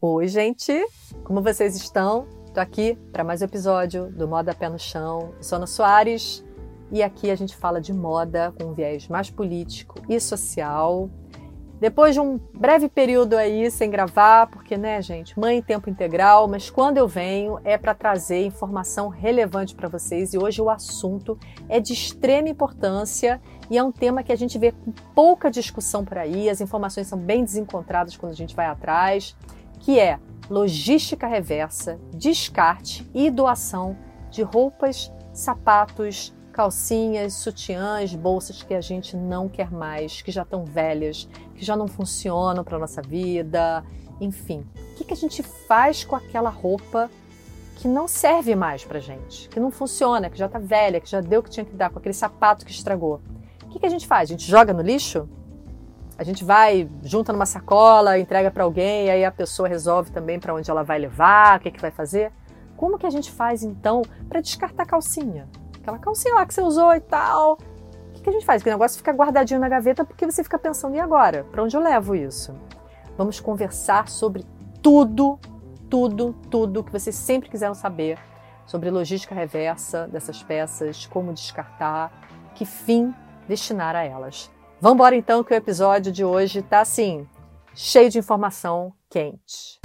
Oi, gente! Como vocês estão? Estou aqui para mais um episódio do Moda Pé no Chão. Eu sou Ana Soares e aqui a gente fala de moda com um viés mais político e social. Depois de um breve período aí sem gravar, porque, né, gente, mãe em tempo integral, mas quando eu venho é para trazer informação relevante para vocês e hoje o assunto é de extrema importância e é um tema que a gente vê com pouca discussão por aí, as informações são bem desencontradas quando a gente vai atrás, que é logística reversa, descarte e doação de roupas, sapatos, calcinhas, sutiãs, bolsas que a gente não quer mais, que já estão velhas, que já não funcionam para nossa vida, enfim. O que, que a gente faz com aquela roupa que não serve mais para gente, que não funciona, que já está velha, que já deu o que tinha que dar, com aquele sapato que estragou? O que, que a gente faz? A gente joga no lixo? A gente vai, junta numa sacola, entrega para alguém, e aí a pessoa resolve também para onde ela vai levar, o que, que vai fazer? Como que a gente faz então para descartar calcinha? aquela calcinha lá que você usou e tal. O que, que a gente faz? Que o negócio fica guardadinho na gaveta porque você fica pensando, e agora? Para onde eu levo isso? Vamos conversar sobre tudo, tudo, tudo que vocês sempre quiseram saber sobre logística reversa dessas peças, como descartar, que fim destinar a elas. Vamos embora então que o episódio de hoje está assim, cheio de informação quente.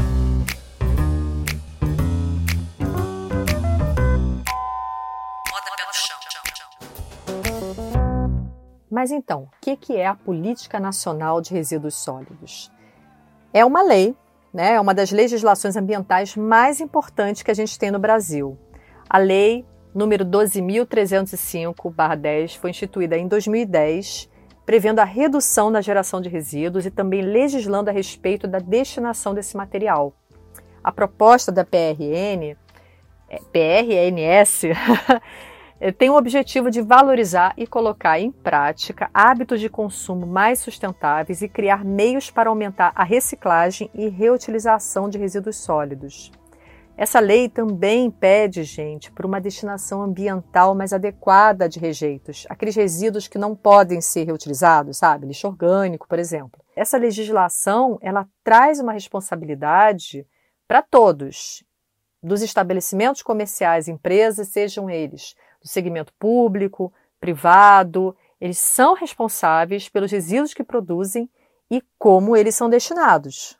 Mas então, o que, que é a Política Nacional de Resíduos Sólidos? É uma lei, né, é uma das legislações ambientais mais importantes que a gente tem no Brasil. A lei número 12.305-10 foi instituída em 2010, prevendo a redução da geração de resíduos e também legislando a respeito da destinação desse material. A proposta da PRN, é, PRNS, Eh, tem o objetivo de valorizar e colocar em prática hábitos de consumo mais sustentáveis e criar meios para aumentar a reciclagem e reutilização de resíduos sólidos. Essa lei também pede, gente, por uma destinação ambiental mais adequada de rejeitos, aqueles resíduos que não podem ser reutilizados, sabe? Lixo orgânico, por exemplo. Essa legislação, ela traz uma responsabilidade para todos, dos estabelecimentos comerciais, empresas, sejam eles do segmento público, privado, eles são responsáveis pelos resíduos que produzem e como eles são destinados.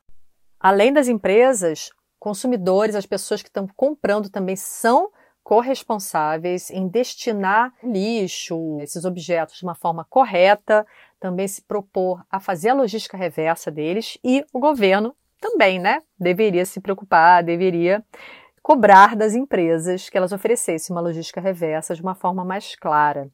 Além das empresas, consumidores, as pessoas que estão comprando também são corresponsáveis em destinar lixo, esses objetos de uma forma correta, também se propor a fazer a logística reversa deles e o governo também, né? Deveria se preocupar, deveria cobrar das empresas que elas oferecessem uma logística reversa de uma forma mais clara.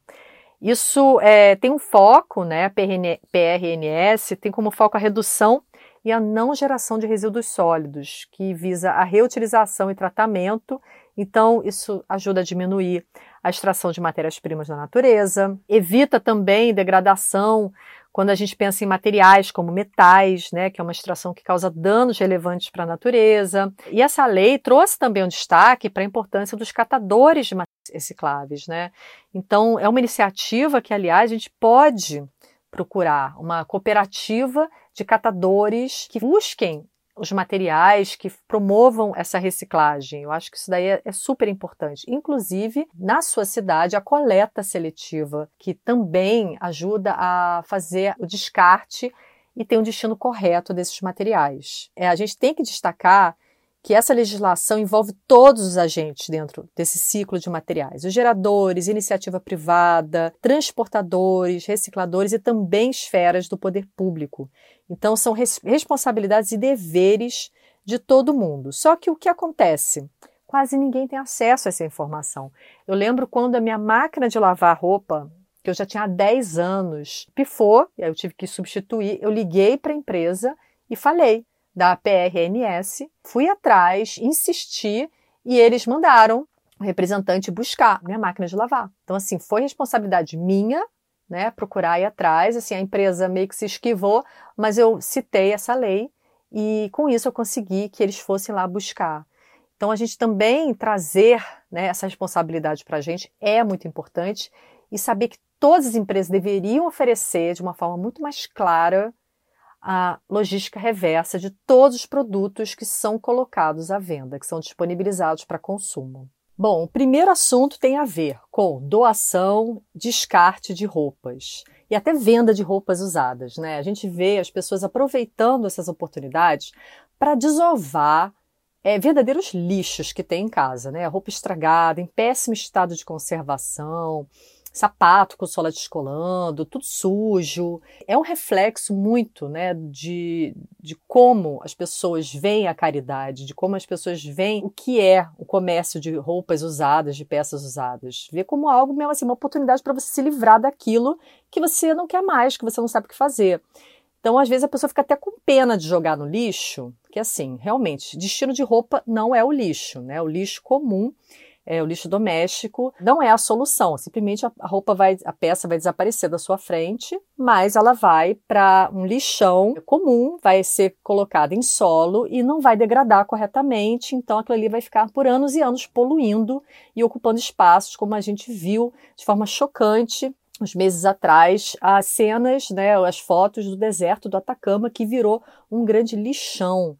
Isso é, tem um foco, né? A PRNS tem como foco a redução e a não geração de resíduos sólidos, que visa a reutilização e tratamento. Então, isso ajuda a diminuir a extração de matérias-primas da natureza, evita também degradação quando a gente pensa em materiais como metais, né, que é uma extração que causa danos relevantes para a natureza. E essa lei trouxe também um destaque para a importância dos catadores de recicláveis. Né? Então, é uma iniciativa que, aliás, a gente pode procurar uma cooperativa de catadores que busquem os materiais que promovam essa reciclagem. Eu acho que isso daí é, é, super importante. Inclusive, na sua cidade, a coleta seletiva, que também ajuda a fazer o descarte e ter um destino correto desses materiais. É, a gente tem que destacar que essa legislação envolve todos os agentes dentro desse ciclo de materiais: os geradores, iniciativa privada, transportadores, recicladores e também esferas do poder público. Então, são res responsabilidades e deveres de todo mundo. Só que o que acontece? Quase ninguém tem acesso a essa informação. Eu lembro quando a minha máquina de lavar roupa, que eu já tinha há 10 anos, pifou, e aí eu tive que substituir, eu liguei para a empresa e falei: da PRNS, fui atrás, insisti e eles mandaram o representante buscar minha máquina de lavar. Então, assim, foi responsabilidade minha, né, procurar ir atrás. Assim, a empresa meio que se esquivou, mas eu citei essa lei e com isso eu consegui que eles fossem lá buscar. Então, a gente também trazer né, essa responsabilidade para a gente é muito importante e saber que todas as empresas deveriam oferecer de uma forma muito mais clara a logística reversa de todos os produtos que são colocados à venda, que são disponibilizados para consumo. Bom, o primeiro assunto tem a ver com doação, descarte de roupas e até venda de roupas usadas. Né? A gente vê as pessoas aproveitando essas oportunidades para desovar é, verdadeiros lixos que tem em casa, né? Roupa estragada, em péssimo estado de conservação, sapato com sola descolando, tudo sujo. É um reflexo muito né, de, de como as pessoas veem a caridade, de como as pessoas veem o que é o comércio de roupas usadas, de peças usadas. Vê como algo mesmo assim, uma oportunidade para você se livrar daquilo que você não quer mais, que você não sabe o que fazer. Então, às vezes, a pessoa fica até com pena de jogar no lixo, que assim, realmente, destino de roupa não é o lixo, né? O lixo comum é, o lixo doméstico não é a solução. Simplesmente a, roupa vai, a peça vai desaparecer da sua frente, mas ela vai para um lixão comum, vai ser colocada em solo e não vai degradar corretamente. Então aquilo ali vai ficar por anos e anos poluindo e ocupando espaços, como a gente viu de forma chocante uns meses atrás, as cenas, né, as fotos do deserto do Atacama que virou um grande lixão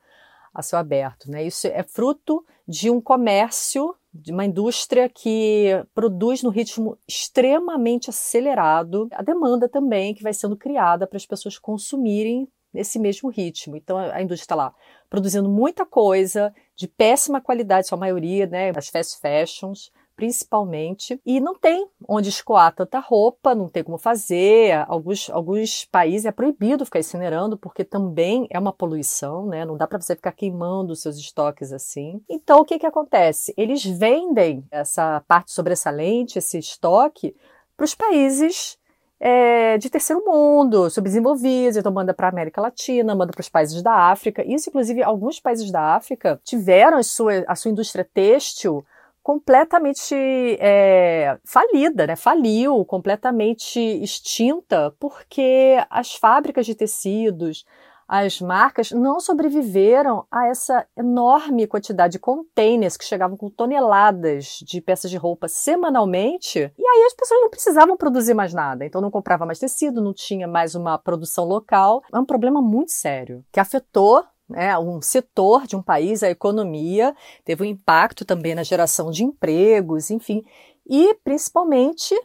a céu aberto. Né? Isso é fruto de um comércio de uma indústria que produz no ritmo extremamente acelerado, a demanda também que vai sendo criada para as pessoas consumirem nesse mesmo ritmo. Então a indústria está lá produzindo muita coisa de péssima qualidade, sua maioria, né, as fast fashions, principalmente, e não tem onde escoar tanta roupa, não tem como fazer. Alguns, alguns países é proibido ficar incinerando, porque também é uma poluição, né? Não dá para você ficar queimando seus estoques assim. Então, o que, que acontece? Eles vendem essa parte sobressalente, esse estoque, para os países é, de terceiro mundo, subdesenvolvidos, então manda para a América Latina, manda para os países da África. Isso, inclusive, alguns países da África tiveram a sua, a sua indústria têxtil completamente é, falida, né? faliu, completamente extinta, porque as fábricas de tecidos, as marcas não sobreviveram a essa enorme quantidade de containers que chegavam com toneladas de peças de roupa semanalmente, e aí as pessoas não precisavam produzir mais nada, então não comprava mais tecido, não tinha mais uma produção local. É um problema muito sério que afetou né, um setor de um país, a economia, teve um impacto também na geração de empregos, enfim, e principalmente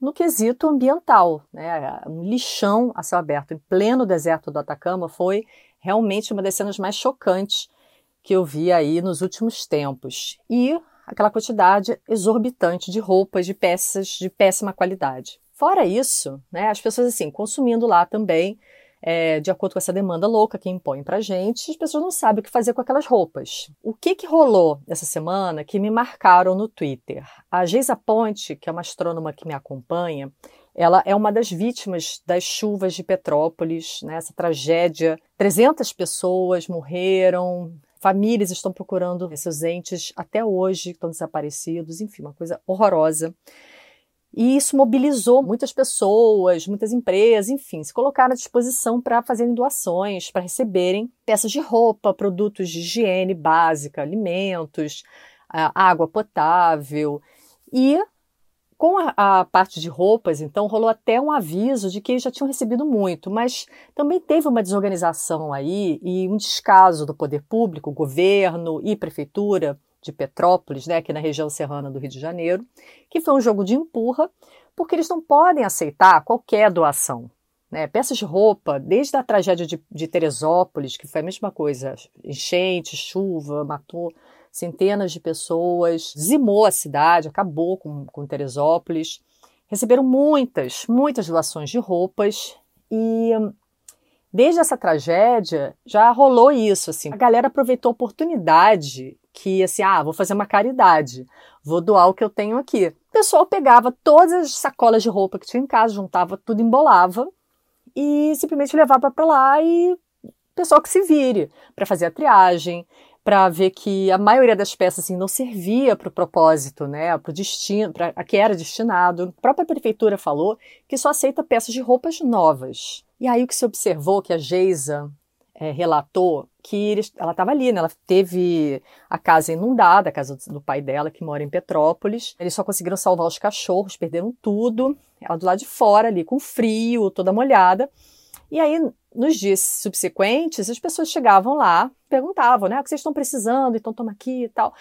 no quesito ambiental. Né, um lixão a céu aberto em pleno deserto do Atacama foi realmente uma das cenas mais chocantes que eu vi aí nos últimos tempos. E aquela quantidade exorbitante de roupas, de peças de péssima qualidade. Fora isso, né, as pessoas assim consumindo lá também é, de acordo com essa demanda louca que impõe pra gente, as pessoas não sabem o que fazer com aquelas roupas. O que que rolou essa semana que me marcaram no Twitter? A Geisa Ponte, que é uma astrônoma que me acompanha, ela é uma das vítimas das chuvas de Petrópolis, né, essa tragédia. 300 pessoas morreram, famílias estão procurando esses entes até hoje, estão desaparecidos, enfim, uma coisa horrorosa. E isso mobilizou muitas pessoas, muitas empresas, enfim, se colocaram à disposição para fazerem doações, para receberem peças de roupa, produtos de higiene básica, alimentos, água potável. E com a, a, parte de roupas, então, rolou até um aviso de que eles já tinham recebido muito, mas também teve uma desorganização aí e um descaso do poder público, governo e prefeitura de Petrópolis, né, aqui na região serrana do Rio de Janeiro, que foi um jogo de empurra, porque eles não podem aceitar qualquer doação. Né? Peças de roupa, desde a tragédia de, de Teresópolis, que foi a mesma coisa, enchente, chuva, matou centenas de pessoas, dizimou a cidade, acabou com, com Teresópolis. Receberam muitas, muitas doações de roupas e desde essa tragédia já rolou isso, assim. A galera aproveitou a oportunidade que assim, ah, vou fazer uma caridade, vou doar o que eu tenho aqui. O pessoal pegava todas as sacolas de roupa que tinha em casa, juntava tudo, embolava e simplesmente levava para lá e o pessoal que se vire para fazer a triagem, para ver que a maioria das peças assim, não servia para o propósito, né, para o destino, para a que era destinado. A própria prefeitura falou que só aceita peças de roupas novas. E aí o que se observou que a Geisa é, relatou que ela estava ali, né? Ela teve a casa inundada, a casa do, pai dela, que mora em Petrópolis. Eles só conseguiram salvar os cachorros, perderam tudo. Ela do lado de fora ali, com frio, toda molhada. E aí, nos dias subsequentes, as pessoas chegavam lá, perguntavam, né, o que vocês estão precisando, então toma aqui e tal.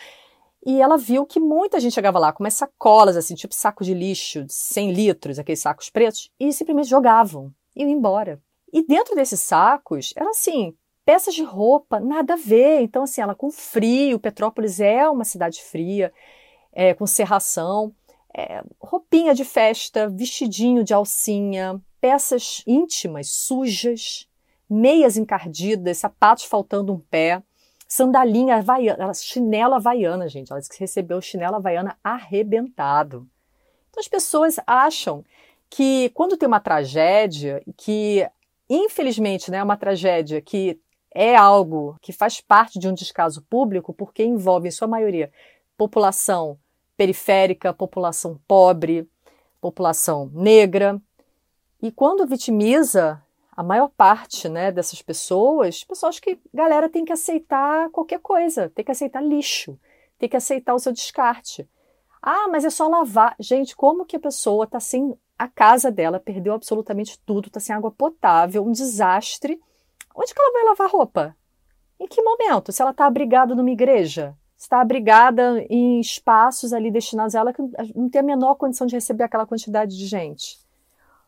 E ela viu que muita gente chegava lá com umas sacolas, assim, tipo saco de lixo, de 100 litros, aqueles sacos pretos, e simplesmente jogavam, iam embora. E dentro desses sacos, eram assim, peças de roupa, nada a ver. Então, assim, ela com frio, Petrópolis é uma cidade fria, é, com serração, é, roupinha de festa, vestidinho de alcinha, peças íntimas, sujas, meias encardidas, sapatos faltando um pé sandalinha havaiana, chinela havaiana, gente. Ela disse que recebeu o chinelo havaiana arrebentado. Então as pessoas acham que quando tem uma tragédia, que infelizmente né, é uma tragédia que é algo que faz parte de um descaso público, porque envolve, em sua maioria, população periférica, população pobre, população negra. E quando vitimiza a maior parte né, dessas pessoas, pessoas que, galera, tem que aceitar qualquer coisa, tem que aceitar lixo, tem que aceitar o seu descarte. Ah, mas é só lavar. Gente, como que a pessoa está sem a casa dela, perdeu absolutamente tudo, está sem água potável, um desastre. Onde que ela vai lavar roupa? Em que momento? Se ela está abrigada numa igreja? Está abrigada em espaços ali destinados a ela que não tem a menor condição de receber aquela quantidade de gente.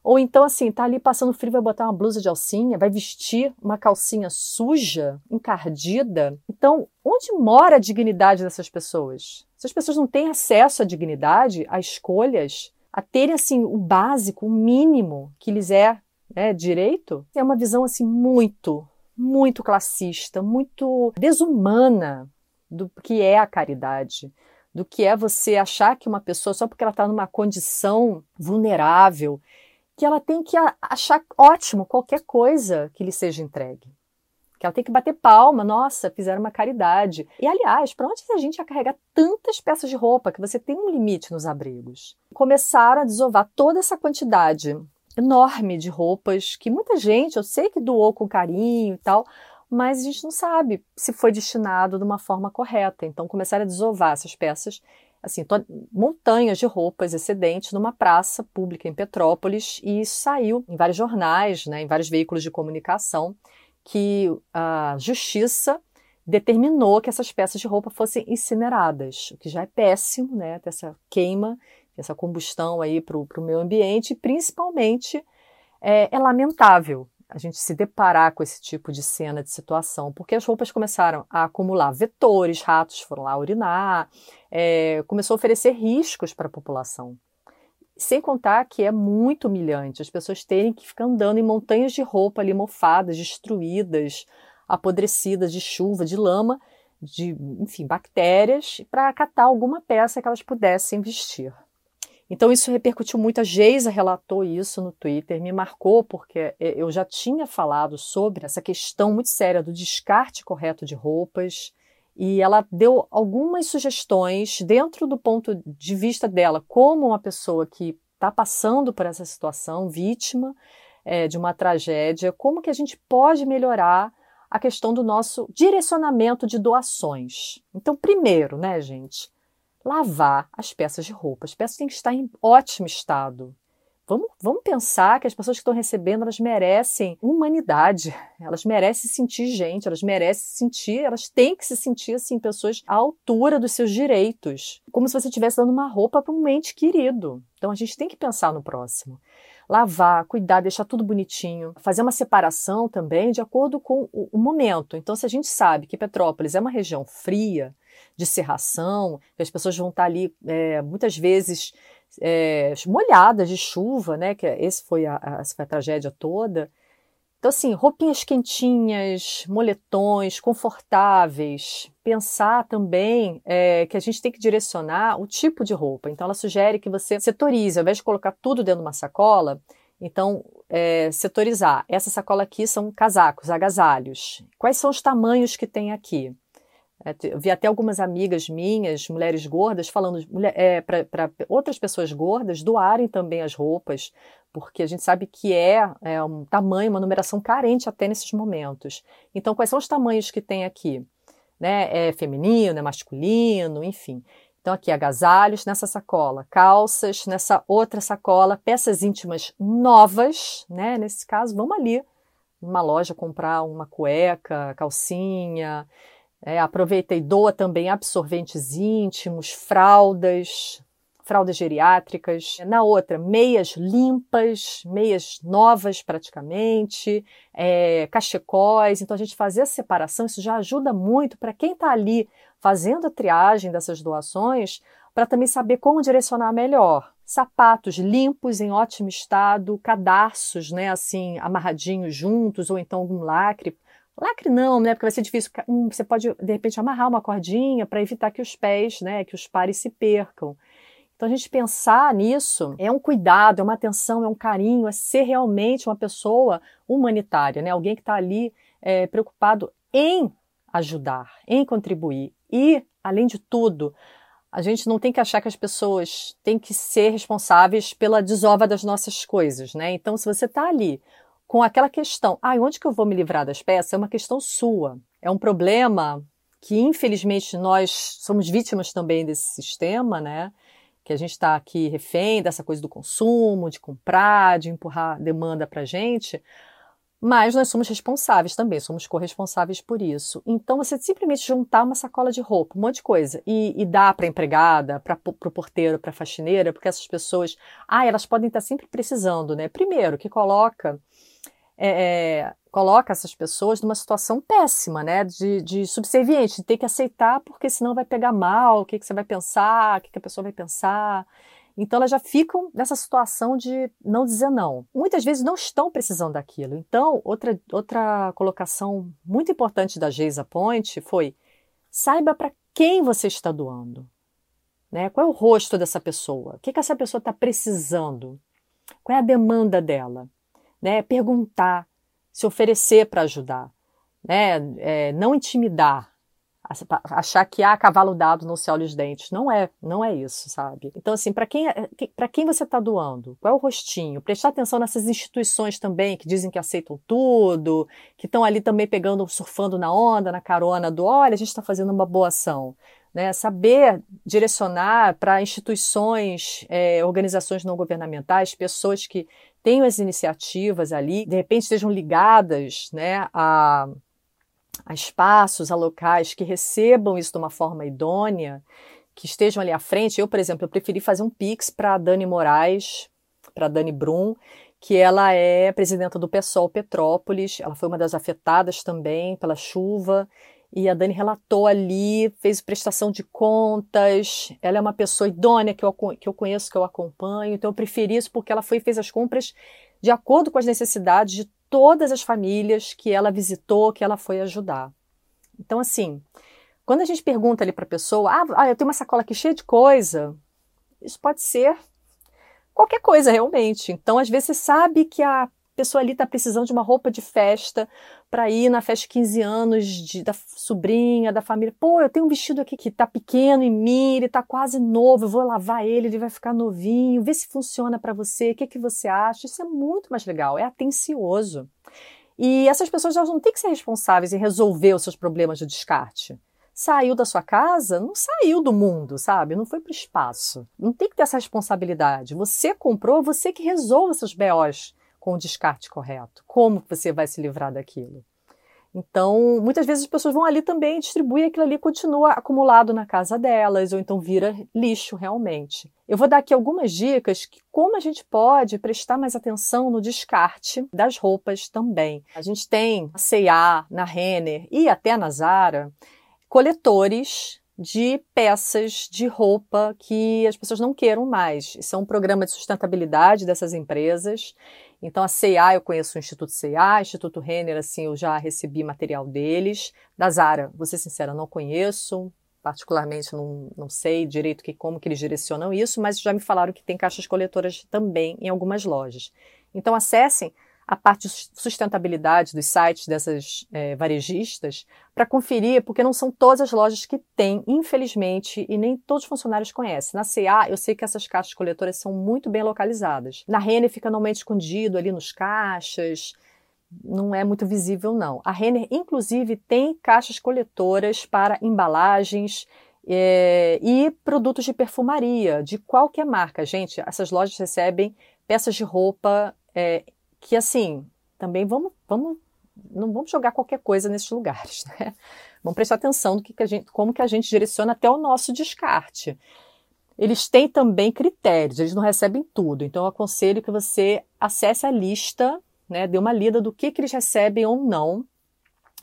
Ou então, assim, tá ali passando frio, vai botar uma blusa de alcinha, vai vestir uma calcinha suja, encardida. Então, onde mora a dignidade dessas pessoas? Essas pessoas não têm acesso à dignidade, a escolhas, a terem, assim, o básico, o mínimo que lhes é né, direito, é uma visão, assim, muito, muito classista, muito desumana do que é a caridade do que é você achar que uma pessoa, só porque ela está numa condição vulnerável, que ela tem que achar ótimo qualquer coisa que lhe seja entregue. Que ela tem que bater palma, nossa, fizeram uma caridade. E aliás, para onde a gente ia carregar tantas peças de roupa que você tem um limite nos abrigos? Começaram a desovar toda essa quantidade enorme de roupas que muita gente, eu sei que doou com carinho e tal, mas a gente não sabe se foi destinado de uma forma correta. Então começaram a desovar essas peças assim, montanhas de roupas excedentes numa praça pública em Petrópolis e isso saiu em vários jornais, né, em vários veículos de comunicação, que a justiça determinou que essas peças de roupa fossem incineradas, o que já é péssimo, né, essa queima, essa combustão aí para o meio ambiente, principalmente é, é lamentável a gente se deparar com esse tipo de cena, de situação, porque as roupas começaram a acumular vetores, ratos foram lá urinar, é, começou a oferecer riscos para a população. Sem contar que é muito humilhante as pessoas terem que ficar andando em montanhas de roupa ali mofadas, destruídas, apodrecidas de chuva, de lama, de, enfim, bactérias, para catar alguma peça que elas pudessem vestir. Então isso repercutiu muito. A Geisa relatou isso no Twitter, me marcou porque é, eu já tinha falado sobre essa questão muito séria do descarte correto de roupas. E ela deu algumas sugestões dentro do ponto de vista dela, como uma pessoa que está passando por essa situação, vítima é, de uma tragédia, como que a gente pode melhorar a questão do nosso direcionamento de doações. Então, primeiro, né, gente, lavar as peças de roupa. As peças têm que estar em ótimo estado. Vamos, vamos pensar que as pessoas que estão recebendo, elas merecem humanidade, elas merecem sentir gente, elas merecem sentir, elas têm que se sentir assim, pessoas à altura dos seus direitos, como se você estivesse dando uma roupa para um ente querido. Então a gente tem que pensar no próximo. Lavar, cuidar, deixar tudo bonitinho, fazer uma separação também de acordo com o momento. Então, se a gente sabe que Petrópolis é uma região fria, de serração, as pessoas vão estar ali é, muitas vezes é, molhadas de chuva, né? Que esse foi a, a, essa foi a tragédia toda. Então, assim, roupinhas quentinhas, moletões, confortáveis. Pensar também é, que a gente tem que direcionar o tipo de roupa. Então, ela sugere que você setorize, ao invés de colocar tudo dentro de uma sacola, então, é, setorizar. Essa sacola aqui são casacos, agasalhos. Quais são os tamanhos que tem aqui? É, vi até algumas amigas minhas, mulheres gordas, falando é, para outras pessoas gordas doarem também as roupas, porque a gente sabe que é, é, um tamanho, uma numeração carente até nesses momentos. Então, quais são os tamanhos que tem aqui? Né? É feminino, é masculino, enfim. Então, aqui agasalhos nessa sacola, calças nessa outra sacola, peças íntimas novas, né? Nesse caso, vamos ali numa loja comprar uma cueca, calcinha. É, aproveita e doa também absorventes íntimos, fraldas, fraldas geriátricas. Na outra, meias limpas, meias novas praticamente, é, cachecóis. Então, a gente fazer a separação, isso já ajuda muito para quem está ali fazendo a triagem dessas doações, para também saber como direcionar melhor. Sapatos limpos, em ótimo estado, cadarços, né, assim, amarradinhos juntos, ou então algum lacre. Lacre não, né, porque vai ser difícil. Hum, você pode, de repente, amarrar uma cordinha para evitar que os pés, né, que os pares se percam. Então, a gente pensar nisso é um cuidado, é uma atenção, é um carinho, é ser realmente uma pessoa humanitária, né? Alguém que está ali é, preocupado em ajudar, em contribuir. E, além de tudo, a gente não tem que achar que as pessoas têm que ser responsáveis pela desova das nossas coisas, né? Então, se você está ali com aquela questão, ah, onde que eu vou me livrar das peças? É uma questão sua. É um problema que, infelizmente, nós somos vítimas também desse sistema, né? Que a gente está aqui refém dessa coisa do consumo, de comprar, de empurrar demanda para a gente mas nós somos responsáveis também, somos corresponsáveis por isso. Então, você simplesmente juntar uma sacola de roupa, um monte de coisa, e, e dar para a empregada, para o porteiro, para a faxineira, porque essas pessoas, ah, elas podem estar sempre precisando, né? Primeiro, que coloca, é, é, coloca essas pessoas numa situação péssima, né? De, de subserviente, de ter que aceitar, porque senão vai pegar mal, o que, que você vai pensar, o que, que a pessoa vai pensar. Então elas já ficam nessa situação de não dizer não. Muitas vezes não estão precisando daquilo. Então, outra, outra colocação muito importante da Geisa Point foi: saiba para quem você está doando. Né? Qual é o rosto dessa pessoa? O que, que essa pessoa está precisando? Qual é a demanda dela? Né? Perguntar, se oferecer para ajudar. Né? É, não intimidar, achar que há cavalo dado não se olha os dentes. Não é, não é isso, sabe? Então, assim, para quem, é, para quem você está doando? Qual é o rostinho? Prestar atenção nessas instituições também que dizem que aceitam tudo, que estão ali também pegando, surfando na onda, na carona do olha, a gente está fazendo uma boa ação. Né, saber direcionar para instituições, é, organizações não governamentais, pessoas que tenham as iniciativas ali, de repente estejam ligadas né, a a espaços, a locais que recebam isso de uma forma idônea, que estejam ali à frente. Eu, por exemplo, eu preferi fazer um pix para a Dani Moraes, para a Dani Brum, que ela é presidenta do PSOL Petrópolis, ela foi uma das afetadas também pela chuva, e a Dani relatou ali, fez prestação de contas, ela é uma pessoa idônea que eu, que eu conheço, que eu acompanho, então eu preferi isso porque ela foi e fez as compras de acordo com as necessidades de todas as famílias que ela visitou, que ela foi ajudar. Então, assim, quando a gente pergunta ali para a pessoa, ah, ah, eu tenho uma sacola aqui cheia de coisa, isso pode ser qualquer coisa realmente. Então, às vezes, você sabe que a pessoa ali está precisando de uma roupa de festa para ir na festa de 15 anos de, da sobrinha, da família. Pô, eu tenho um vestido aqui que está pequeno em mim, ele está quase novo, eu vou lavar ele, ele vai ficar novinho, vê se funciona para você, o que, que você acha. Isso é muito mais legal, é atencioso. E essas pessoas elas não têm que ser responsáveis em resolver os seus problemas de descarte. Saiu da sua casa, não saiu do mundo, sabe? Não foi para o espaço. Não tem que ter essa responsabilidade. Você comprou, você que resolve seus BOs com o descarte correto? Como você vai se livrar daquilo? Então, muitas vezes as pessoas vão ali também distribuir aquilo ali continua acumulado na casa delas, ou então vira lixo realmente. Eu vou dar aqui algumas dicas que como a gente pode prestar mais atenção no descarte das roupas também. A gente tem na C&A, na Renner e até na Zara coletores de peças de roupa que as pessoas não queiram mais. Isso é um programa de sustentabilidade dessas empresas então, a CEA, eu conheço o Instituto CEA, Instituto Renner, assim, eu já recebi material deles. Da Zara, vou ser sincera, não conheço, particularmente não, não sei direito que, como que eles direcionam isso, mas já me falaram que tem caixas coletoras também em algumas lojas. Então, acessem a parte de sustentabilidade dos sites dessas é, varejistas para conferir, porque não são todas as lojas que têm, infelizmente, e nem todos os funcionários conhecem. Na CA, eu sei que essas caixas coletoras são muito bem localizadas. Na Renner fica normalmente escondido ali nos caixas, não é muito visível não. A Renner, inclusive, tem caixas coletoras para embalagens é, e produtos de perfumaria, de qualquer marca. Gente, essas lojas recebem peças de roupa é, que assim, também vamos, vamos não vamos jogar qualquer coisa nesses lugares, né? Vamos prestar atenção no que, que a gente, como que a gente direciona até o nosso descarte. Eles têm também critérios, eles não recebem tudo. Então eu aconselho que você acesse a lista, né, dê uma lida do que, que eles recebem ou não.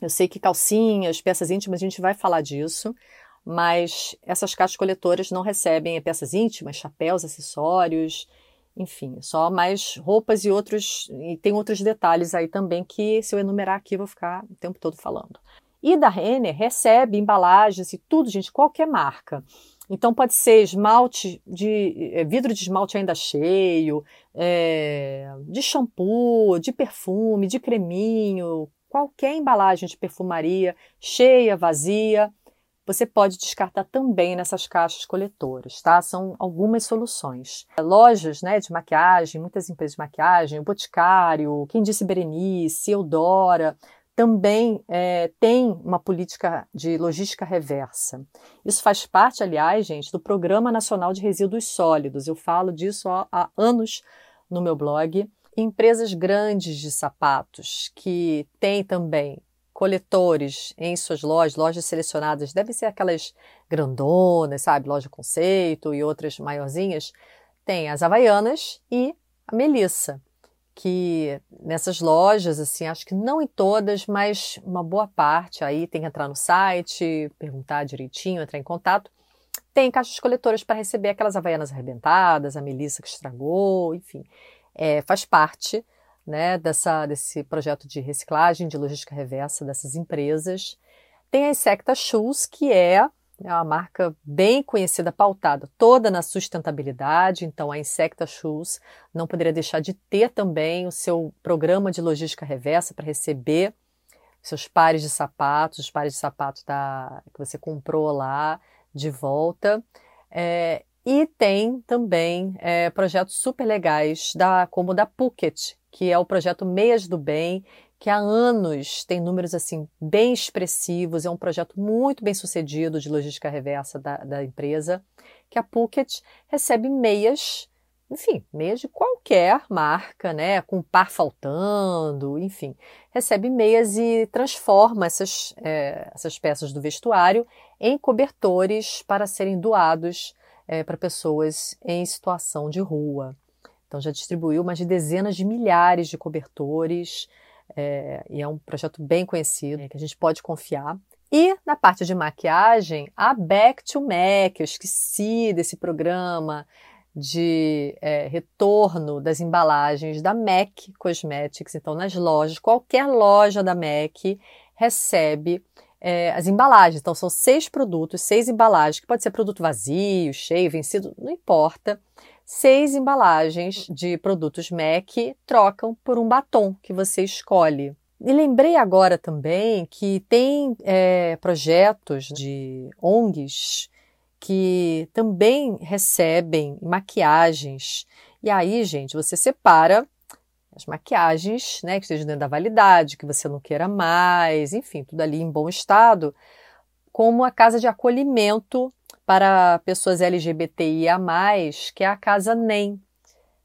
Eu sei que calcinhas, peças íntimas, a gente vai falar disso, mas essas caixas coletoras não recebem peças íntimas, chapéus, acessórios, enfim, só mais roupas e outros, e tem outros detalhes aí também que se eu enumerar aqui eu vou ficar o tempo todo falando. E da Renner recebe embalagens e tudo, gente, qualquer marca. Então pode ser esmalte de é, vidro de esmalte ainda cheio, é, de shampoo, de perfume, de creminho, qualquer embalagem de perfumaria, cheia, vazia, você pode descartar também nessas caixas coletoras, tá? São algumas soluções. Lojas né, de maquiagem, muitas empresas de maquiagem, o Boticário, quem disse Berenice, Eudora, também é, tem uma política de logística reversa. Isso faz parte, aliás, gente, do Programa Nacional de Resíduos Sólidos. Eu falo disso há anos no meu blog. Empresas grandes de sapatos que têm também coletores em suas lojas, lojas selecionadas, devem ser aquelas grandonas, sabe? Loja Conceito e outras maiorzinhas. Tem as Havaianas e a Melissa, que nessas lojas, assim, acho que não em todas, mas uma boa parte aí tem que entrar no site, perguntar direitinho, entrar em contato. Tem caixas coletoras para receber aquelas Havaianas arrebentadas, a Melissa que estragou, enfim. É, faz parte né, dessa, desse projeto de reciclagem, de logística reversa dessas empresas. Tem a Insecta Shoes, que é uma marca bem conhecida, pautada toda na sustentabilidade. Então, a Insecta Shoes não poderia deixar de ter também o seu programa de logística reversa para receber seus pares de sapatos, os pares de sapatos da, que você comprou lá de volta. É, e tem também é, projetos super legais, da, como o da Phuket, que é o projeto Meias do Bem, que há anos tem números assim bem expressivos, é um projeto muito bem sucedido de logística reversa da, da empresa, que a Phuket recebe meias, enfim, meias de qualquer marca, né, com par faltando, enfim, recebe meias e transforma essas, é, essas peças do vestuário em cobertores para serem doados é, para pessoas em situação de rua. Então já distribuiu mais de dezenas de milhares de cobertores é, e é um projeto bem conhecido, que a gente pode confiar. E na parte de maquiagem, a Back to Mac, eu esqueci desse programa de é, retorno das embalagens da MAC Cosmetics. Então, nas lojas, qualquer loja da MAC recebe é, as embalagens. Então, são seis produtos, seis embalagens, que pode ser produto vazio, cheio, vencido, não importa seis embalagens de produtos MAC trocam por um batom que você escolhe. E lembrei agora também que tem é, projetos de ONGs que também recebem maquiagens. E aí, gente, você separa as maquiagens, né, que estejam dentro da validade, que você não queira mais, enfim, tudo ali em bom estado, como a casa de acolhimento para pessoas LGBTIA+, que é a Casa NEM.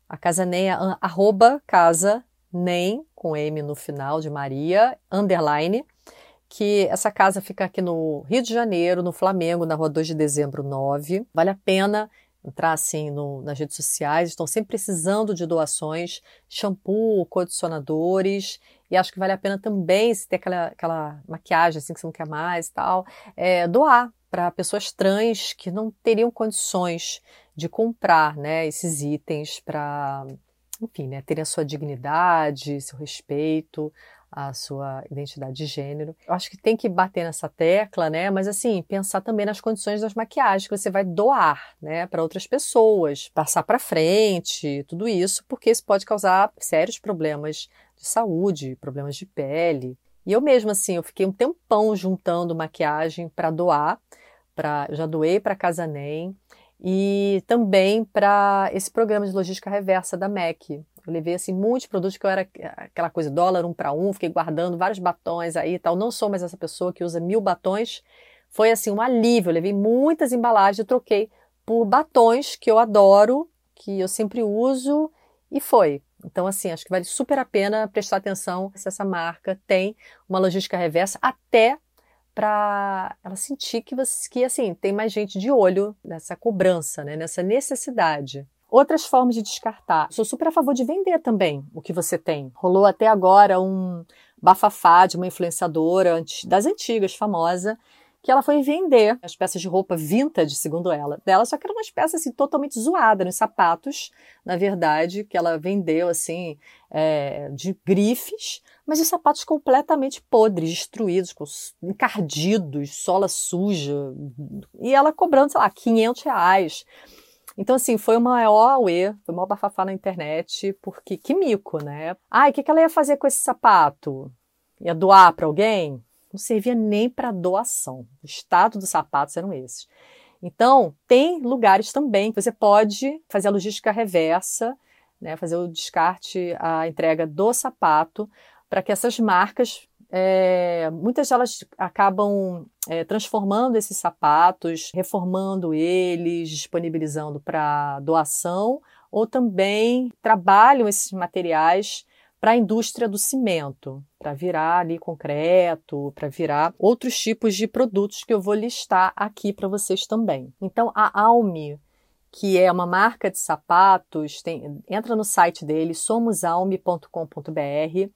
A Casa NEM é arroba Casa NEM, com M no final de Maria, underline, que essa casa fica aqui no Rio de Janeiro, no Flamengo, na rua 2 de dezembro 9. Vale a pena entrar assim no, nas redes sociais, estão sempre precisando de doações, shampoo, condicionadores, e acho que vale a pena também, se ter aquela, aquela maquiagem assim que você não quer mais e tal, é, doar para pessoas trans que não teriam condições de comprar né, esses itens para, enfim, né, terem a sua dignidade, seu respeito, a sua identidade de gênero. Eu acho que tem que bater nessa tecla, né? Mas assim, pensar também nas condições das maquiagens que você vai doar, né, para outras pessoas, passar para frente, tudo isso, porque isso pode causar sérios problemas de saúde, problemas de pele. E eu mesma assim, eu fiquei um tempão juntando maquiagem para doar pra, já doei para Casa NEM e também para esse programa de logística reversa da MEC. Eu levei assim muitos produtos que eu era aquela coisa dólar um para um, fiquei guardando vários batons aí e tal. Não sou mais essa pessoa que usa mil batons. Foi assim um alívio. Eu levei muitas embalagens e troquei por batons que eu adoro, que eu sempre uso e foi. Então, assim, acho que vale super a pena prestar atenção se essa marca tem uma logística reversa, até para ela sentir que, você, que assim tem mais gente de olho nessa cobrança, né, nessa necessidade. Outras formas de descartar. Sou super a favor de vender também o que você tem. Rolou até agora um bafafá de uma influenciadora das antigas, famosa, que ela foi vender as peças de roupa vintage, segundo ela, dela, só que era uma peça assim totalmente zoada nos sapatos, na verdade, que ela vendeu assim é, de grifes, mas os sapatos completamente podres, destruídos, encardidos, sola suja, e ela cobrando, sei lá, 500 reais. Então, assim, foi uma auê, foi uma bafafá na internet, porque que mico, né? Ai, o que, que ela ia fazer com esse sapato? Ia doar para alguém? Não servia nem para doação. O estado dos sapatos eram esses. Então, tem lugares também que você pode fazer a logística reversa, né, fazer o descarte, a entrega do sapato, para que essas marcas, é, muitas delas acabam é, transformando esses sapatos, reformando eles, disponibilizando para doação, ou também trabalham esses materiais para a indústria do cimento, para virar ali concreto, para virar outros tipos de produtos que eu vou listar aqui para vocês também. Então, a Alme, que é uma marca de sapatos, tem, entra no site dele, somosalme.com.br.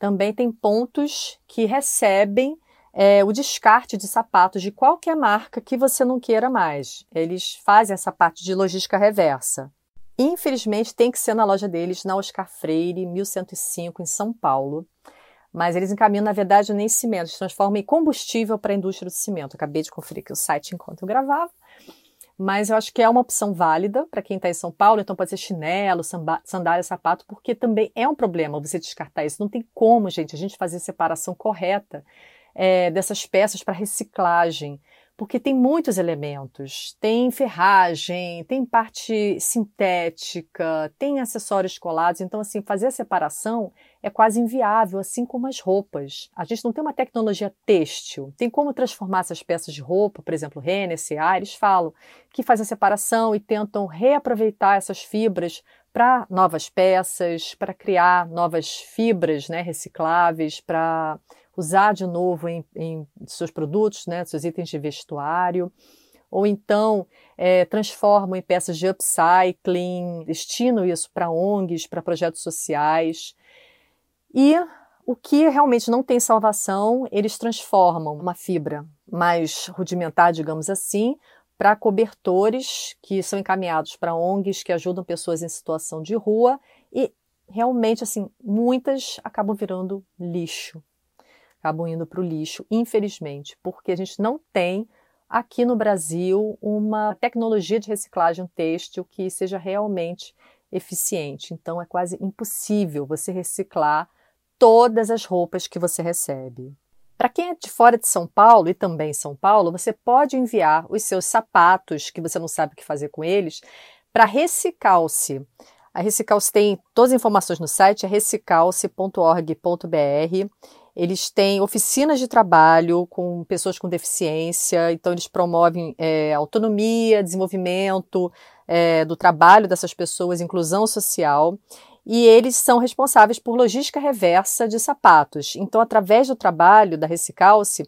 Também tem pontos que recebem é, o descarte de sapatos de qualquer marca que você não queira mais. Eles fazem essa parte de logística reversa. Infelizmente, tem que ser na loja deles, na Oscar Freire, 1105, em São Paulo. Mas eles encaminham, na verdade, nem cimento, eles transformam em combustível para a indústria do cimento. acabei de conferir aqui o site enquanto eu gravava. Mas eu acho que é uma opção válida para quem está em São Paulo, então pode ser chinelo, sandália, sapato, porque também é um problema você descartar isso. Não tem como, gente, a gente fazer a separação correta é, dessas peças para reciclagem porque tem muitos elementos. Tem ferragem, tem parte sintética, tem acessórios colados. Então, assim, fazer a separação é quase inviável, assim como as roupas. A gente não tem uma tecnologia têxtil. Tem como transformar essas peças de roupa, por exemplo, Renner, C&A, eles falam que fazem a separação e tentam reaproveitar essas fibras para novas peças, para criar novas fibras né, recicláveis, para usar de novo em, em seus produtos, né, seus itens de vestuário, ou então é, transformam em peças de upcycling, destinam isso para ONGs, para projetos sociais. E o que realmente não tem salvação, eles transformam uma fibra mais rudimentar, digamos assim, para cobertores que são encaminhados para ONGs que ajudam pessoas em situação de rua e realmente assim muitas acabam virando lixo acabam indo para o lixo, infelizmente, porque a gente não tem aqui no Brasil uma tecnologia de reciclagem têxtil que seja realmente eficiente. Então é quase impossível você reciclar todas as roupas que você recebe. Para quem é de fora de São Paulo e também São Paulo, você pode enviar os seus sapatos que você não sabe o que fazer com eles para Recicalce. A Recicalce tem todas as informações no site, é recicalce.org.br. Eles têm oficinas de trabalho com pessoas com deficiência, então eles promovem é, autonomia, desenvolvimento é, do trabalho dessas pessoas, inclusão social. E eles são responsáveis por logística reversa de sapatos. Então, através do trabalho da Recicalce,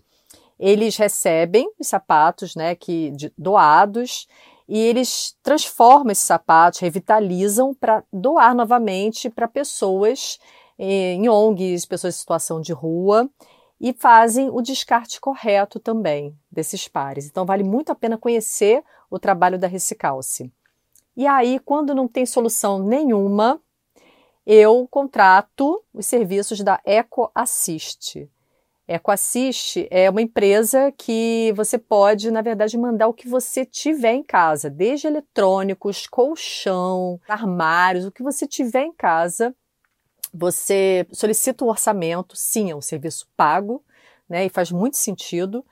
eles recebem os sapatos né, que, de, doados e eles transformam esses sapatos, revitalizam para doar novamente para pessoas em ONGs, pessoas em situação de rua, e fazem o descarte correto também desses pares. Então, vale muito a pena conhecer o trabalho da Recicalce. E aí, quando não tem solução nenhuma, eu contrato os serviços da Eco Assist. Eco Assist é uma empresa que você pode, na verdade, mandar o que você tiver em casa, desde eletrônicos, colchão, armários, o que você tiver em casa, você solicita o orçamento, sim, é um serviço pago, né? E faz muito sentido.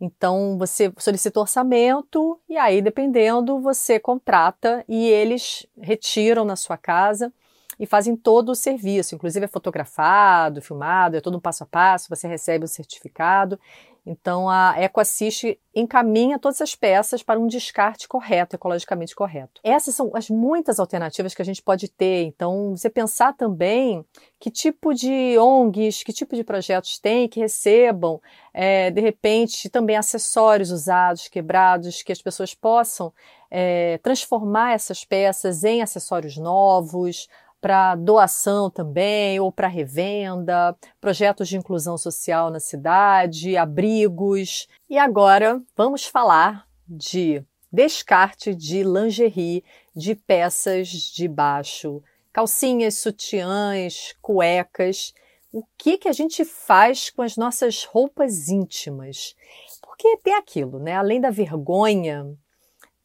Então você solicita o orçamento e aí, dependendo, você contrata e eles retiram na sua casa e fazem todo o serviço, inclusive é fotografado, filmado, é todo um passo a passo, você recebe o certificado Então a EcoAssist encaminha todas as peças para um descarte correto, ecologicamente correto. Essas são as muitas alternativas que a gente pode ter. Então você pensar também que tipo de ONGs, que tipo de projetos tem que recebam, é, de repente, também acessórios usados, quebrados, que as pessoas possam é, transformar essas peças em acessórios novos, para doação também, ou para revenda, projetos de inclusão social na cidade, abrigos. E agora vamos falar de descarte de lingerie, de peças de baixo, calcinhas, sutiãs, cuecas. O que, que a gente faz com as nossas roupas íntimas? Porque tem aquilo, né? Além da vergonha,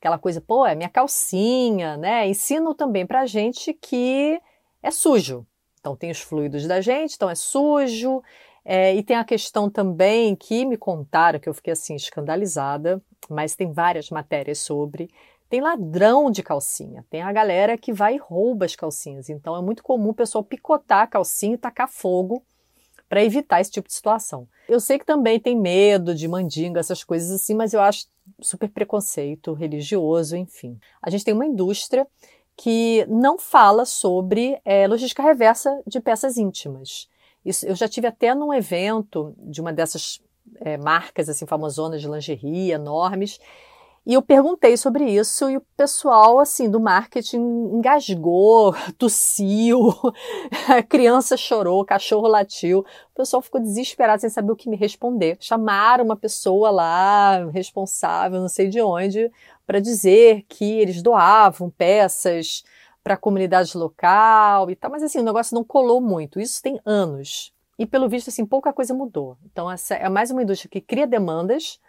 aquela coisa, pô, é minha calcinha, né? Ensino também pra gente que é sujo. Então tem os fluidos da gente, então é sujo. É, e tem a questão também que me contaram, que eu fiquei assim escandalizada, mas tem várias matérias sobre. Tem ladrão de calcinha, tem a galera que vai e rouba as calcinhas. Então é muito comum o pessoal picotar a calcinha e tacar fogo para evitar esse tipo de situação. Eu sei que também tem medo de mandinga, essas coisas assim, mas eu acho super preconceito religioso, enfim. A gente tem uma indústria que não fala sobre é, logística reversa de peças íntimas. Isso, eu já tive até num evento de uma dessas é, marcas assim famosonas de lingerie enormes e eu perguntei sobre isso e o pessoal assim do marketing engasgou, tossiu, a criança chorou, cachorro latiu. O pessoal ficou desesperado sem saber o que me responder. Chamaram uma pessoa lá responsável, não sei de onde, para dizer que eles doavam peças para a comunidade local e tal, mas assim, o negócio não colou muito. Isso tem anos. E pelo visto, assim, pouca coisa mudou. Então, essa é mais uma indústria que cria demandas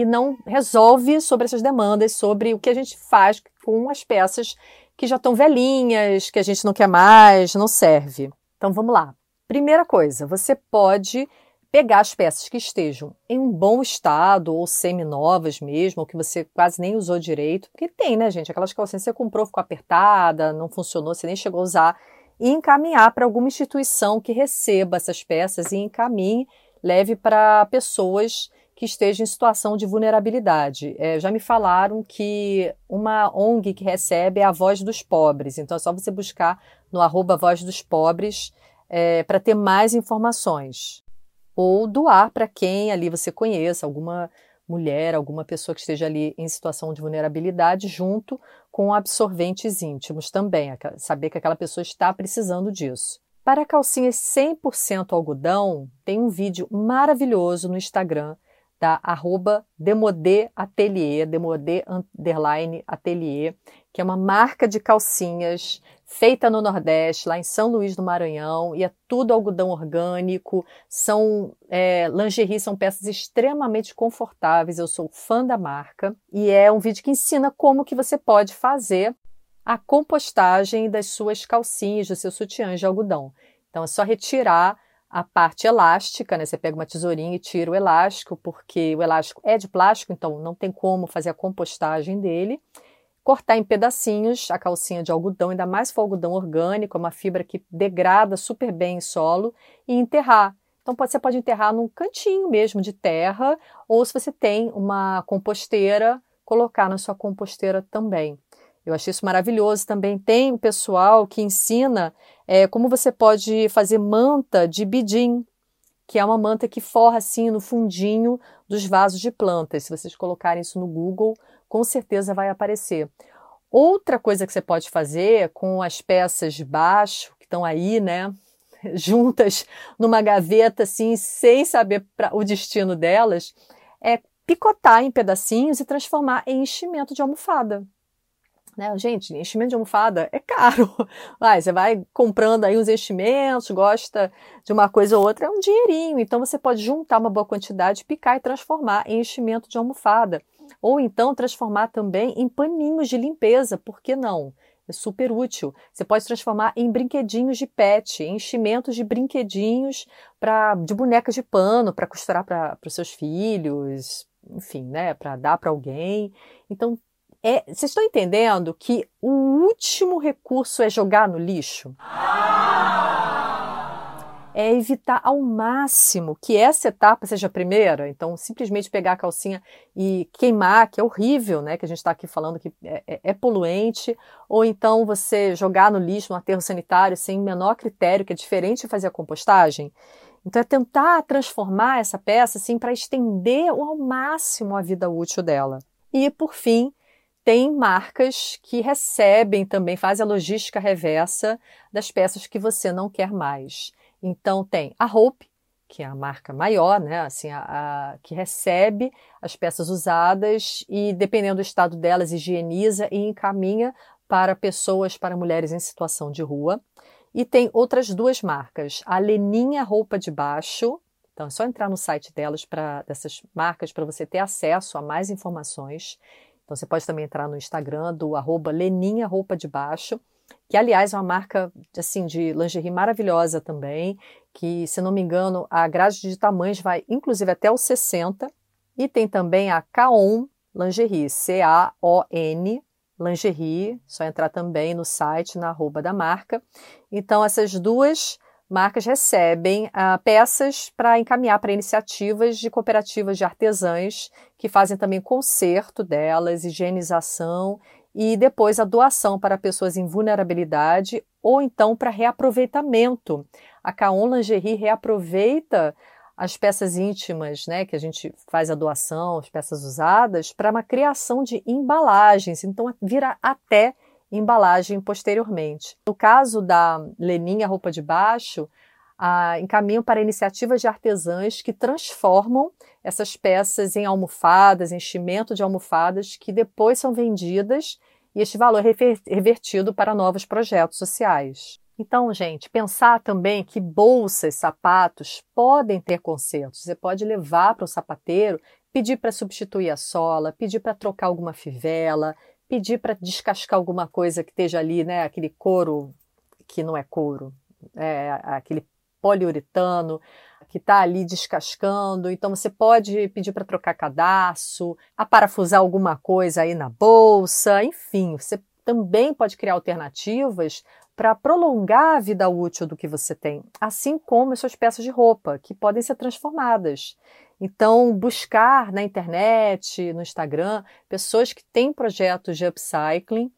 e não resolve sobre essas demandas, sobre o que a gente faz com as peças que já estão velhinhas, que a gente não quer mais, não serve. Então vamos lá. Primeira coisa, você pode pegar as peças que estejam em um bom estado ou semi-novas mesmo, ou que você quase nem usou direito, porque tem, né, gente? Aquelas calcinhas que você comprou, ficou apertada, não funcionou, você nem chegou a usar, e encaminhar para alguma instituição que receba essas peças e encaminhe, leve para pessoas que estejam em situação de vulnerabilidade. É, já me falaram que uma ONG que recebe é a Voz dos Pobres, então é só você buscar no arroba Voz dos Pobres é, para ter mais informações ou doar para quem ali você conheça, alguma mulher, alguma pessoa que esteja ali em situação de vulnerabilidade, junto com absorventes íntimos também, saber que aquela pessoa está precisando disso. Para calcinhas 100% algodão, tem um vídeo maravilhoso no Instagram da arroba Demodé Atelier, Demodé Underline Atelier, que é uma marca de calcinhas feita no Nordeste, lá em São Luís do Maranhão, e é tudo algodão orgânico, são é, lingerie, são peças extremamente confortáveis, eu sou fã da marca, e é um vídeo que ensina como que você pode fazer a compostagem das suas calcinhas, dos seus sutiãs de algodão. Então é só retirar a parte elástica, né? Você pega uma tesourinha e tira o elástico, porque o elástico é de plástico, então não tem como fazer a compostagem dele. Cortar em pedacinhos a calcinha de algodão, ainda mais for algodão orgânico, é uma fibra que degrada super bem em solo, e enterrar. Então você pode enterrar num cantinho mesmo de terra, ou se você tem uma composteira, colocar na sua composteira também. Eu achei isso maravilhoso. Também tem o pessoal que ensina é, como você pode fazer manta de bidim, que é uma manta que forra assim no fundinho dos vasos de plantas. Se vocês colocarem isso no Google, com certeza vai aparecer. Outra coisa que você pode fazer com as peças de baixo, que estão aí, né, juntas numa gaveta assim, sem saber pra, o destino delas, é picotar em pedacinhos e transformar em enchimento de almofada. Né? Gente, enchimento de almofada é caro. Vai, você vai comprando aí uns enchimentos, gosta de uma coisa ou outra, é um dinheirinho. Então você pode juntar uma boa quantidade, picar e transformar em enchimento de almofada. Ou então transformar também em paninhos de limpeza, por que não? É super útil. Você pode transformar em brinquedinhos de pet, enchimentos de brinquedinhos pra, de bonecas de pano para costurar para os seus filhos, enfim, né, para dar para alguém. Então é, vocês estão entendendo que o último recurso é jogar no lixo? é evitar ao máximo que essa etapa seja a primeira. Então, simplesmente pegar a calcinha e queimar, que é horrível, né? Que a gente está aqui falando que é, é, é, poluente. Ou então você jogar no lixo, no aterro sanitário, sem menor critério, que é diferente de fazer a compostagem. Então, é tentar transformar essa peça assim para estender ao máximo a vida útil dela. E, por fim, tem marcas que recebem também, fazem a logística reversa das peças que você não quer mais. Então, tem a Hope, que é a marca maior, né, assim, a, a, que recebe as peças usadas e, dependendo do estado delas, higieniza e encaminha para pessoas, para mulheres em situação de rua. E tem outras duas marcas, a Leninha Roupa de Baixo, então é só entrar no site delas para dessas marcas para você ter acesso a mais informações. Então você pode também entrar no Instagram do arroba Leninha Roupa de Baixo, que aliás é uma marca assim de lingerie maravilhosa também, que se não me engano a grade de tamanhos vai inclusive até os 60. E tem também a Kaon Lingerie, C-A-O-N lingerie, só entrar também no site, na arroba da marca. Então, essas duas marcas recebem uh, peças para encaminhar para iniciativas de cooperativas de artesãs que fazem também conserto delas, higienização e depois a doação para pessoas em vulnerabilidade ou então para reaproveitamento. A Caon Lingerie reaproveita as peças íntimas, né, que a gente faz a doação, as peças usadas, para uma criação de embalagens. Então, vira até embalagem posteriormente. No caso da Leninha Roupa de Baixo, ah, encaminham para iniciativas de artesãs que transformam essas peças em almofadas, enchimento de almofadas, que depois são vendidas e este valor é revertido para novos projetos sociais. Então, gente, pensar também que bolsas, sapatos podem ter consertos. Você pode levar para o sapateiro, pedir para substituir a sola, pedir para trocar alguma fivela, pedir para descascar alguma coisa que esteja ali, né? Aquele couro que não é couro, é aquele poliuretano que está ali descascando. Então você pode pedir para trocar cadastro, a parafusar alguma coisa aí na bolsa, enfim, você também pode criar alternativas para prolongar a vida útil do que você tem, assim como as suas peças de roupa, que podem ser transformadas. Então, buscar na internet, no Instagram, pessoas que têm projetos de upcycling,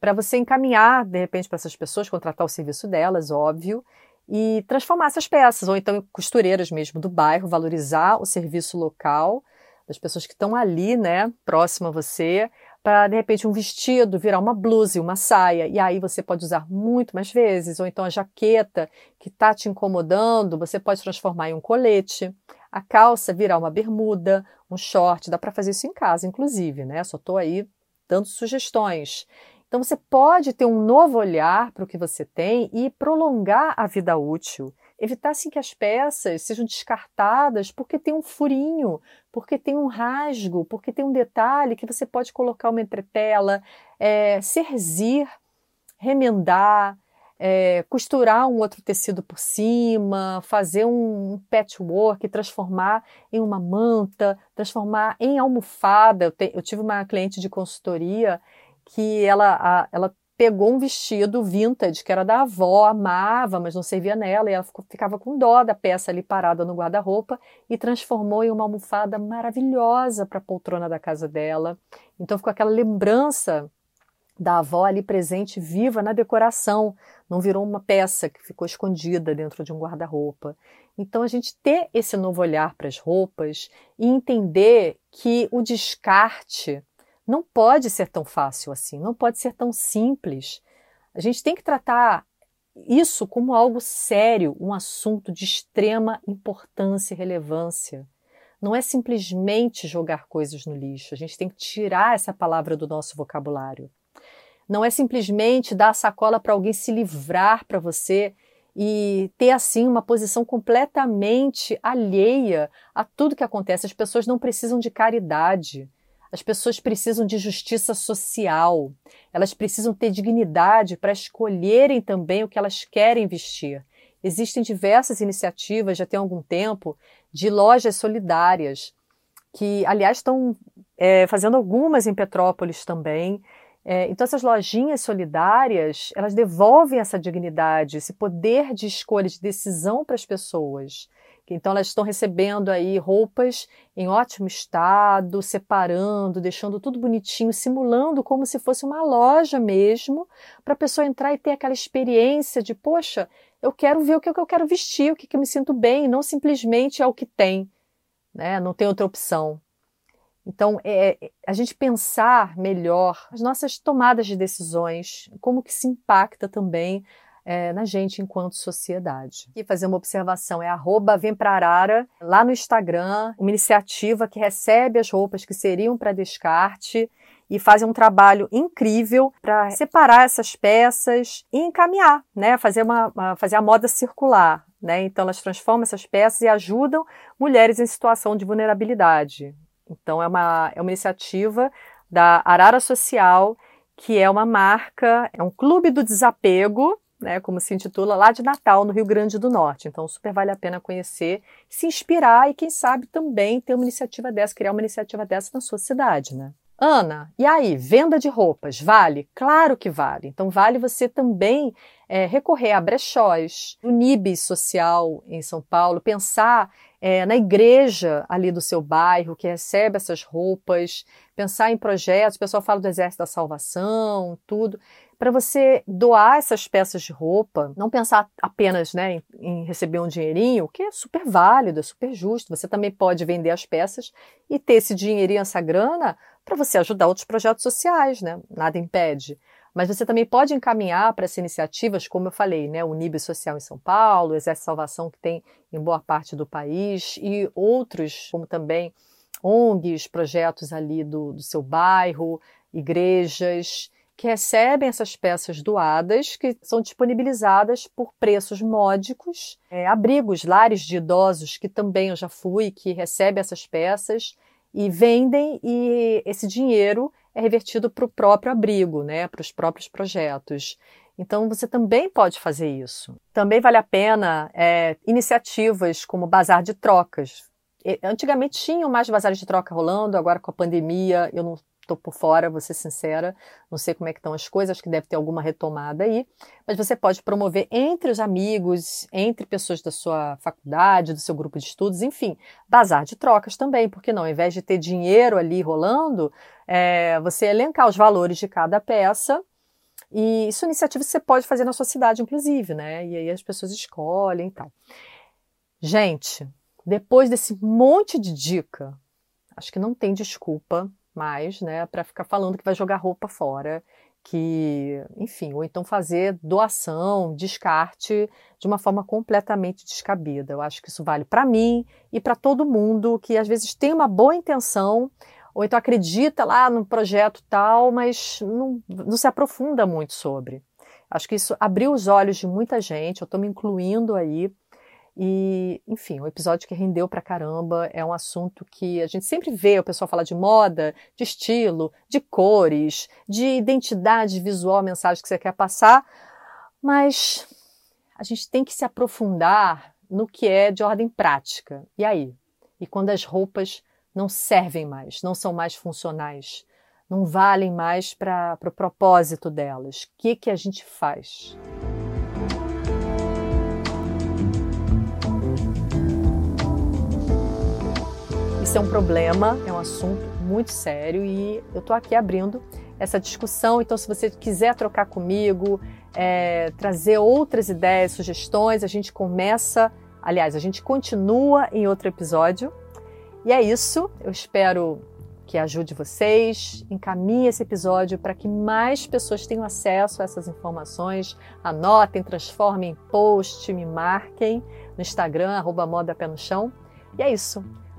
para você encaminhar, de repente, para essas pessoas, contratar o serviço delas, óbvio, e transformar essas peças, ou então costureiras mesmo do bairro, valorizar o serviço local das pessoas que estão ali, né, próximo a você, para de repente um vestido virar uma blusa e uma saia, e aí você pode usar muito mais vezes, ou então a jaqueta que está te incomodando, você pode transformar em um colete, a calça virar uma bermuda, um short, dá para fazer isso em casa, inclusive, né? Só estou aí dando sugestões. Então você pode ter um novo olhar para o que você tem e prolongar a vida útil evitar assim, que as peças sejam descartadas porque tem um furinho, porque tem um rasgo, porque tem um detalhe que você pode colocar uma entretela, é, serzir, remendar, é, costurar um outro tecido por cima, fazer um patchwork, transformar em uma manta, transformar em almofada. Eu, te, eu tive uma cliente de consultoria que ela, a, ela pegou um vestido vintage que era da avó, amava, mas não servia nela, e ela ficou, ficava com dó da peça ali parada no guarda-roupa e transformou em uma almofada maravilhosa para a poltrona da casa dela. Então ficou aquela lembrança da avó ali presente, viva na decoração, não virou uma peça que ficou escondida dentro de um guarda-roupa. Então a gente ter esse novo olhar para as roupas e entender que o descarte não pode ser tão fácil assim, não pode ser tão simples. A gente tem que tratar isso como algo sério, um assunto de extrema importância e relevância. Não é simplesmente jogar coisas no lixo, a gente tem que tirar essa palavra do nosso vocabulário. Não é simplesmente dar a sacola para alguém se livrar para você e ter assim uma posição completamente alheia a tudo que acontece. As pessoas não precisam de caridade. As pessoas precisam de justiça social, elas precisam ter dignidade para escolherem também o que elas querem vestir. Existem diversas iniciativas, já tem algum tempo, de lojas solidárias, que, aliás, estão é, fazendo algumas em Petrópolis também, É, então, essas lojinhas solidárias, elas devolvem essa dignidade, esse poder de escolha, de decisão para as pessoas. Então, elas estão recebendo aí roupas em ótimo estado, separando, deixando tudo bonitinho, simulando como se fosse uma loja mesmo, para a pessoa entrar e ter aquela experiência de, poxa, eu quero ver o que eu quero vestir, o que eu me sinto bem, não simplesmente é o que tem, né? não tem outra opção. Então, é, é, a gente pensar melhor as nossas tomadas de decisões, como que se impacta também é, na gente enquanto sociedade. E fazer uma observação é arroba Vem Pra Arara, lá no Instagram, uma iniciativa que recebe as roupas que seriam para descarte e fazem um trabalho incrível para separar essas peças e encaminhar, né? Fazer, uma, uma, fazer a moda circular. Né? Então, elas transformam essas peças e ajudam mulheres em situação de vulnerabilidade. Então, é uma, é uma iniciativa da Arara Social, que é uma marca, é um clube do desapego, né, como se intitula, lá de Natal, no Rio Grande do Norte. Então, super vale a pena conhecer, se inspirar e, quem sabe, também ter uma iniciativa dessa, criar uma iniciativa dessa na sua cidade, né? Ana, e aí, venda de roupas, vale? Claro que vale. Então, vale você também é, recorrer a brechós, o NIB social em São Paulo, pensar é, na igreja ali do seu bairro que recebe essas roupas, pensar em projetos, o pessoal fala do Exército da Salvação, tudo, para você doar essas peças de roupa, não pensar apenas né, em, receber um dinheirinho, que é super válido, é super justo. Você também pode vender as peças e ter esse dinheirinho, essa grana, para você ajudar outros projetos sociais, né? Nada impede. Mas você também pode encaminhar para essas iniciativas, como eu falei, né? O NIB Social em São Paulo, o Exército Salvação, que tem em boa parte do país, e outros, como também ONGs, projetos ali do, do seu bairro, igrejas, que recebem essas peças doadas, que são disponibilizadas por preços módicos, é, abrigos, lares de idosos, que também eu já fui, que recebem essas peças e vendem, e esse dinheiro é revertido para o próprio abrigo, né, para os próprios projetos. Então você também pode fazer isso. Também vale a pena é, iniciativas como bazar de trocas. Antigamente tinham mais bazares de troca rolando, agora com a pandemia eu não estou por fora, vou ser sincera, não sei como é que estão as coisas, acho que deve ter alguma retomada aí, mas você pode promover entre os amigos, entre pessoas da sua faculdade, do seu grupo de estudos, enfim, bazar de trocas também, porque não, ao invés de ter dinheiro ali rolando, é, você elencar os valores de cada peça, e isso é iniciativa que você pode fazer na sua cidade, inclusive, né? E aí as pessoas escolhem e tal. Gente, depois desse monte de dica, acho que não tem desculpa mais, né, para ficar falando que vai jogar roupa fora, que, enfim, ou então fazer doação, descarte de uma forma completamente descabida. Eu acho que isso vale para mim e para todo mundo que às vezes tem uma boa intenção ou então acredita lá no projeto tal, mas não, não se aprofunda muito sobre. Acho que isso abriu os olhos de muita gente, eu estou me incluindo aí e, enfim, um episódio que rendeu pra caramba. É um assunto que a gente sempre vê o pessoal falar de moda, de estilo, de cores, de identidade visual, mensagem que você quer passar, mas a gente tem que se aprofundar no que é de ordem prática. E aí? E quando as roupas não servem mais, não são mais funcionais, não valem mais para o pro propósito delas, o que, que a gente faz? Isso é um problema, é um assunto muito sério e eu estou aqui abrindo essa discussão. Então, se você quiser trocar comigo, é, trazer outras ideias, sugestões, a gente começa. Aliás, a gente continua em outro episódio. E é isso. Eu espero que ajude vocês, encaminhe esse episódio para que mais pessoas tenham acesso a essas informações. Anotem, transformem em post, me marquem no Instagram, arroba moda pé no chão. E é isso.